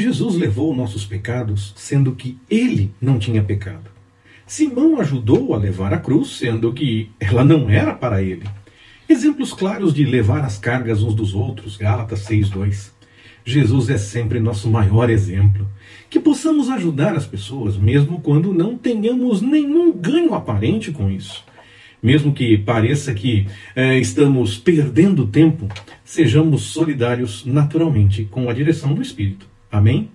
Jesus levou nossos pecados, sendo que ele não tinha pecado. Simão ajudou a levar a cruz, sendo que ela não era para ele. Exemplos claros de levar as cargas uns dos outros, Gálatas 6:2. Jesus é sempre nosso maior exemplo. Que possamos ajudar as pessoas, mesmo quando não tenhamos nenhum ganho aparente com isso. Mesmo que pareça que eh, estamos perdendo tempo, sejamos solidários naturalmente com a direção do Espírito. Amém?